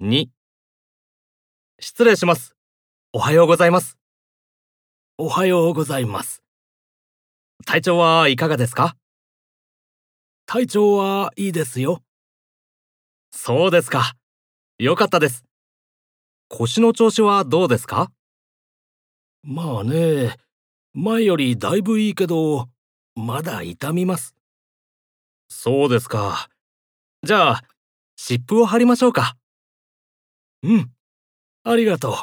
2失礼します。おはようございます。おはようございます。体調はいかがですか？体調はいいですよ。そうですか。よかったです。腰の調子はどうですか？まあね、前よりだいぶいいけど、まだ痛みます。そうですか。じゃあ、湿布を貼りましょうか。うん。ありがとう。